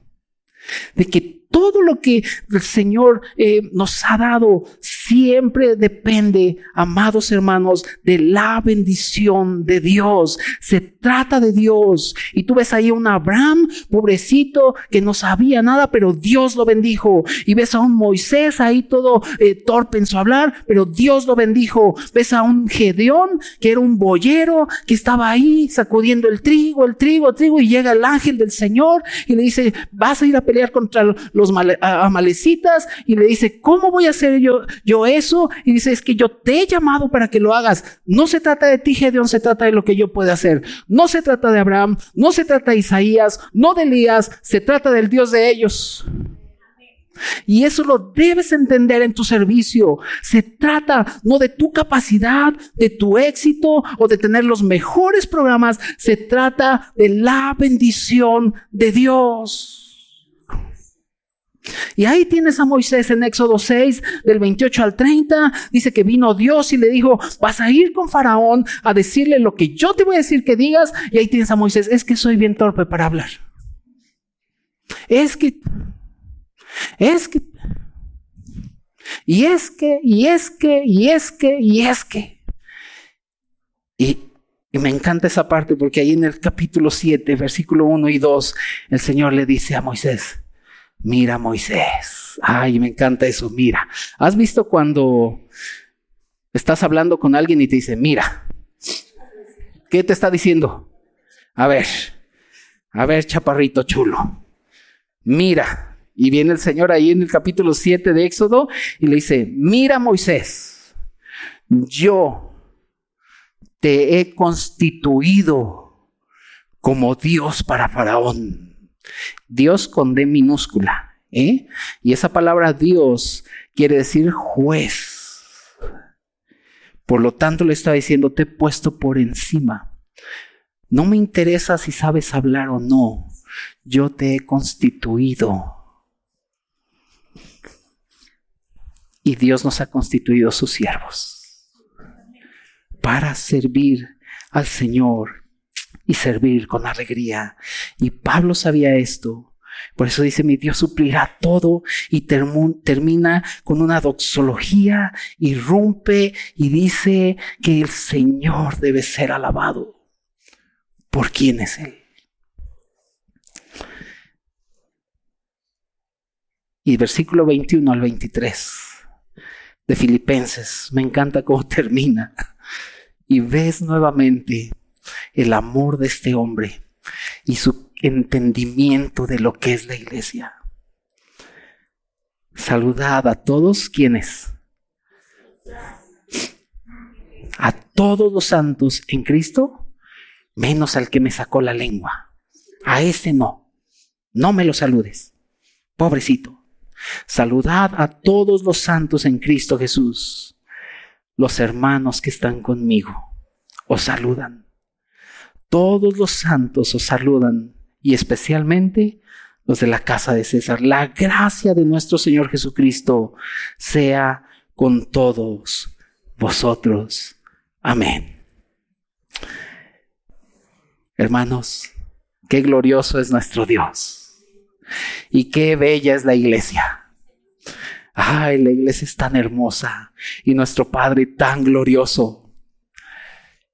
de que todo lo que el Señor eh, nos ha dado siempre depende, amados hermanos, de la bendición de Dios. Se trata de Dios. Y tú ves ahí a un Abraham, pobrecito, que no sabía nada, pero Dios lo bendijo. Y ves a un Moisés ahí todo eh, torpe en su hablar, pero Dios lo bendijo. Ves a un Gedeón, que era un boyero, que estaba ahí sacudiendo el trigo, el trigo, el trigo, y llega el ángel del Señor y le dice, vas a ir a pelear contra los amalecitas y le dice, ¿cómo voy a hacer yo, yo eso? Y dice, es que yo te he llamado para que lo hagas. No se trata de ti, Gedeón, se trata de lo que yo puedo hacer. No se trata de Abraham, no se trata de Isaías, no de Elías, se trata del Dios de ellos. Y eso lo debes entender en tu servicio. Se trata no de tu capacidad, de tu éxito o de tener los mejores programas. Se trata de la bendición de Dios. Y ahí tienes a Moisés en Éxodo 6, del 28 al 30. Dice que vino Dios y le dijo, vas a ir con Faraón a decirle lo que yo te voy a decir que digas. Y ahí tienes a Moisés, es que soy bien torpe para hablar. Es que, es que, y es que, y es que, y es que, y es que. Y, y me encanta esa parte porque ahí en el capítulo 7, versículo 1 y 2, el Señor le dice a Moisés, Mira Moisés. Ay, me encanta eso. Mira. ¿Has visto cuando estás hablando con alguien y te dice, mira? ¿Qué te está diciendo? A ver, a ver, chaparrito chulo. Mira. Y viene el Señor ahí en el capítulo 7 de Éxodo y le dice, mira Moisés, yo te he constituido como Dios para Faraón Dios con D minúscula. ¿eh? Y esa palabra Dios quiere decir juez. Por lo tanto le está diciendo, te he puesto por encima. No me interesa si sabes hablar o no. Yo te he constituido. Y Dios nos ha constituido sus siervos. para servir al Señor y servir con alegría. Y Pablo sabía esto. Por eso dice, mi Dios suplirá todo y termina con una doxología, irrumpe y dice que el Señor debe ser alabado. ¿Por quién es Él? Y versículo 21 al 23 de Filipenses, me encanta cómo termina. Y ves nuevamente el amor de este hombre y su entendimiento de lo que es la iglesia. Saludad a todos quienes. A todos los santos en Cristo, menos al que me sacó la lengua. A ese no. No me lo saludes. Pobrecito. Saludad a todos los santos en Cristo Jesús. Los hermanos que están conmigo os saludan. Todos los santos os saludan y especialmente los de la casa de César. La gracia de nuestro Señor Jesucristo sea con todos vosotros. Amén. Hermanos, qué glorioso es nuestro Dios y qué bella es la iglesia. Ay, la iglesia es tan hermosa y nuestro Padre tan glorioso.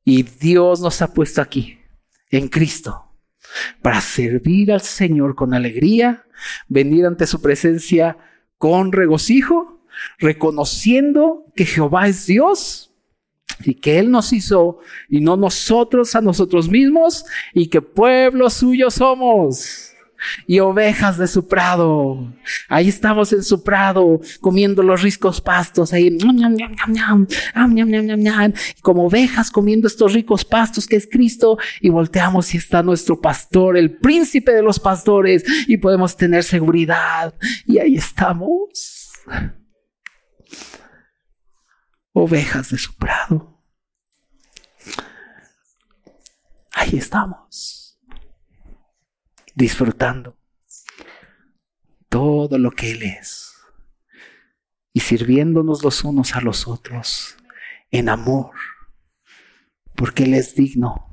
Y Dios nos ha puesto aquí, en Cristo, para servir al Señor con alegría, venir ante su presencia con regocijo, reconociendo que Jehová es Dios y que Él nos hizo y no nosotros a nosotros mismos y que pueblo suyo somos y ovejas de su prado. Ahí estamos en su prado comiendo los ricos pastos, ahí como ovejas comiendo estos ricos pastos que es Cristo y volteamos y está nuestro pastor, el príncipe de los pastores y podemos tener seguridad y ahí estamos. Ovejas de su prado. Ahí estamos disfrutando todo lo que Él es y sirviéndonos los unos a los otros en amor, porque Él es digno.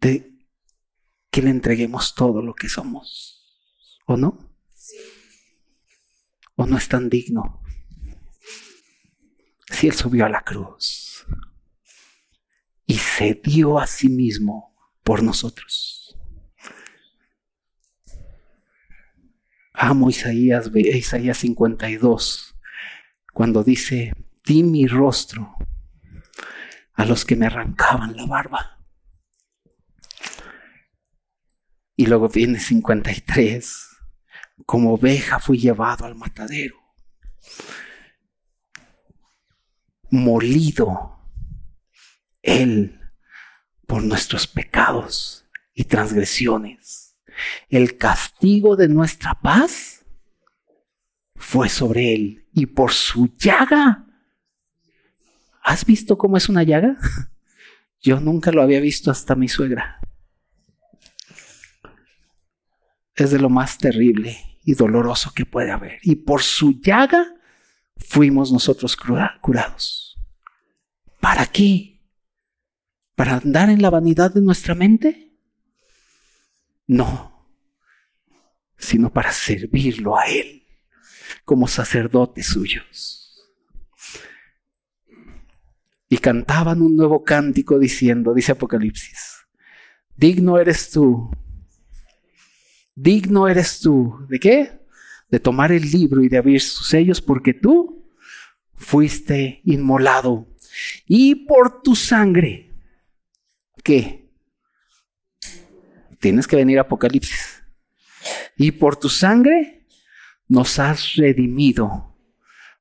de que le entreguemos todo lo que somos, ¿o no? ¿O no es tan digno? Si Él subió a la cruz y se dio a sí mismo por nosotros. Amo Isaías, Isaías 52, cuando dice, di mi rostro a los que me arrancaban la barba. Y luego viene 53, como oveja fui llevado al matadero, molido él por nuestros pecados y transgresiones. El castigo de nuestra paz fue sobre Él y por su llaga. ¿Has visto cómo es una llaga? Yo nunca lo había visto hasta mi suegra. Es de lo más terrible y doloroso que puede haber. Y por su llaga fuimos nosotros curados. ¿Para qué? Para andar en la vanidad de nuestra mente? No, sino para servirlo a Él como sacerdotes suyos. Y cantaban un nuevo cántico diciendo, dice Apocalipsis, digno eres tú, digno eres tú, ¿de qué? De tomar el libro y de abrir sus sellos porque tú fuiste inmolado y por tu sangre ¿Qué? Tienes que venir a Apocalipsis. Y por tu sangre nos has redimido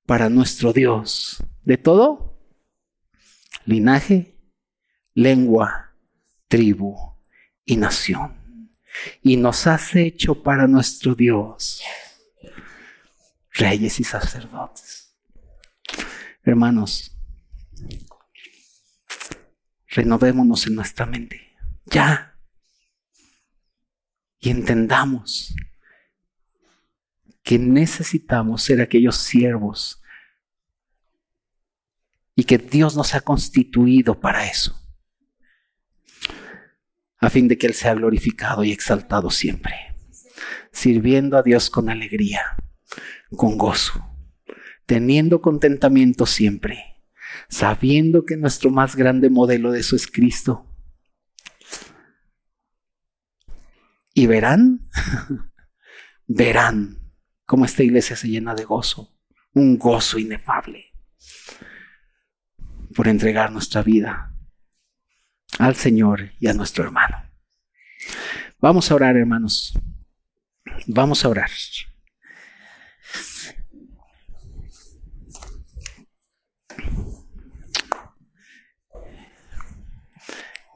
para nuestro Dios. ¿De todo? Linaje, lengua, tribu y nación. Y nos has hecho para nuestro Dios reyes y sacerdotes. Hermanos, renovémonos en nuestra mente. Ya. Y entendamos que necesitamos ser aquellos siervos y que Dios nos ha constituido para eso, a fin de que Él sea glorificado y exaltado siempre, sirviendo a Dios con alegría, con gozo, teniendo contentamiento siempre, sabiendo que nuestro más grande modelo de eso es Cristo. Y verán, verán cómo esta iglesia se llena de gozo, un gozo inefable por entregar nuestra vida al Señor y a nuestro hermano. Vamos a orar, hermanos. Vamos a orar.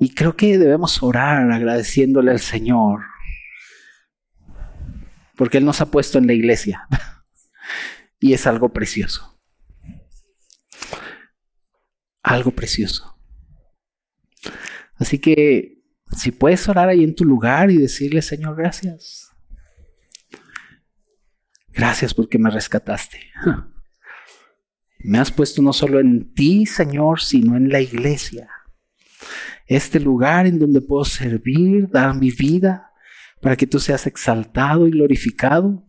Y creo que debemos orar agradeciéndole al Señor, porque Él nos ha puesto en la iglesia y es algo precioso. Algo precioso. Así que si puedes orar ahí en tu lugar y decirle, Señor, gracias. Gracias porque me rescataste. Me has puesto no solo en ti, Señor, sino en la iglesia este lugar en donde puedo servir, dar mi vida, para que tú seas exaltado y glorificado,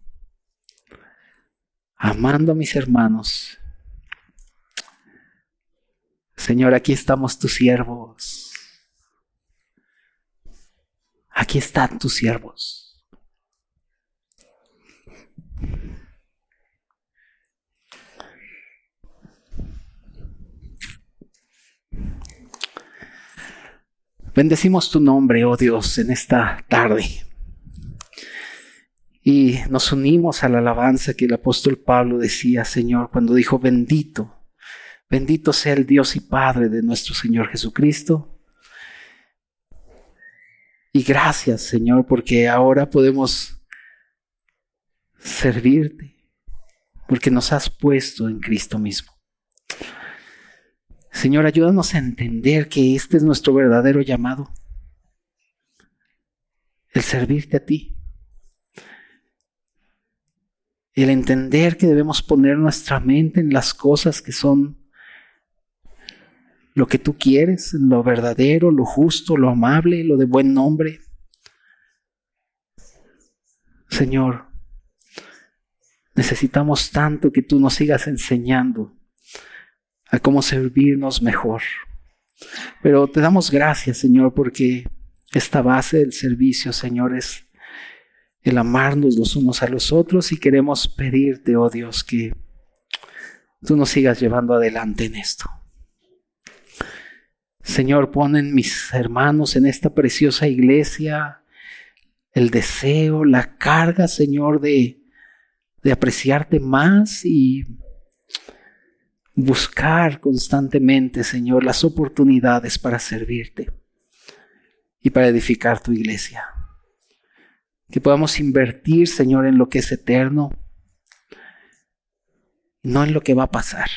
amando a mis hermanos. Señor, aquí estamos tus siervos. Aquí están tus siervos. Bendecimos tu nombre, oh Dios, en esta tarde. Y nos unimos a la alabanza que el apóstol Pablo decía, Señor, cuando dijo, bendito, bendito sea el Dios y Padre de nuestro Señor Jesucristo. Y gracias, Señor, porque ahora podemos servirte, porque nos has puesto en Cristo mismo. Señor, ayúdanos a entender que este es nuestro verdadero llamado. El servirte a ti. El entender que debemos poner nuestra mente en las cosas que son lo que tú quieres, lo verdadero, lo justo, lo amable, lo de buen nombre. Señor, necesitamos tanto que tú nos sigas enseñando a cómo servirnos mejor. Pero te damos gracias, Señor, porque esta base del servicio, Señor, es el amarnos los unos a los otros y queremos pedirte, oh Dios, que tú nos sigas llevando adelante en esto. Señor, ponen mis hermanos en esta preciosa iglesia el deseo, la carga, Señor, de, de apreciarte más y buscar constantemente, Señor, las oportunidades para servirte y para edificar tu iglesia. Que podamos invertir, Señor, en lo que es eterno, no en lo que va a pasar.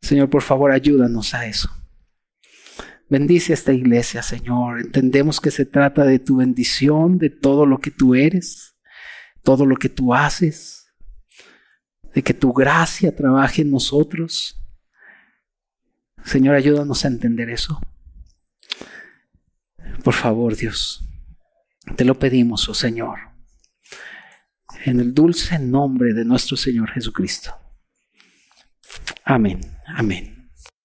Señor, por favor, ayúdanos a eso. Bendice a esta iglesia, Señor. Entendemos que se trata de tu bendición, de todo lo que tú eres, todo lo que tú haces de que tu gracia trabaje en nosotros. Señor, ayúdanos a entender eso. Por favor, Dios, te lo pedimos, oh Señor, en el dulce nombre de nuestro Señor Jesucristo. Amén, amén.